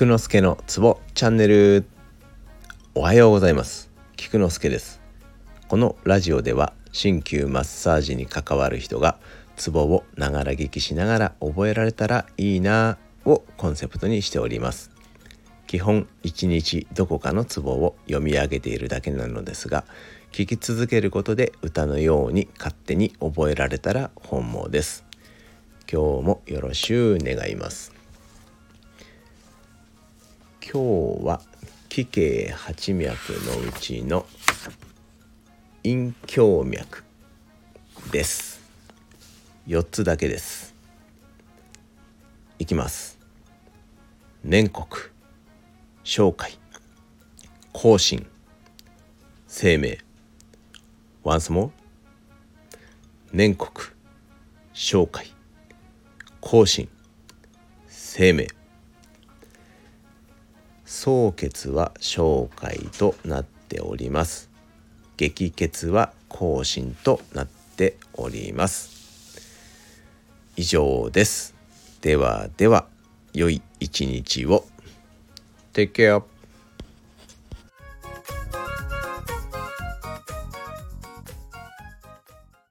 菊之助のツボチャンネル。おはようございます。菊之助です。このラジオでは鍼灸マッサージに関わる人がツボをながら聞きしながら覚えられたらいいなをコンセプトにしております。基本一日どこかのツボを読み上げているだけなのですが聞き続けることで歌のように勝手に覚えられたら本望です。今日もよろしゅう願います。今日は気形八脈のうちの陰胸脈です。4つだけです。いきます。年国紹介更新生命。once more 年国紹介更新生命。総決は紹介となっております。激決は更新となっております。以上です。ではでは良い一日を。Take care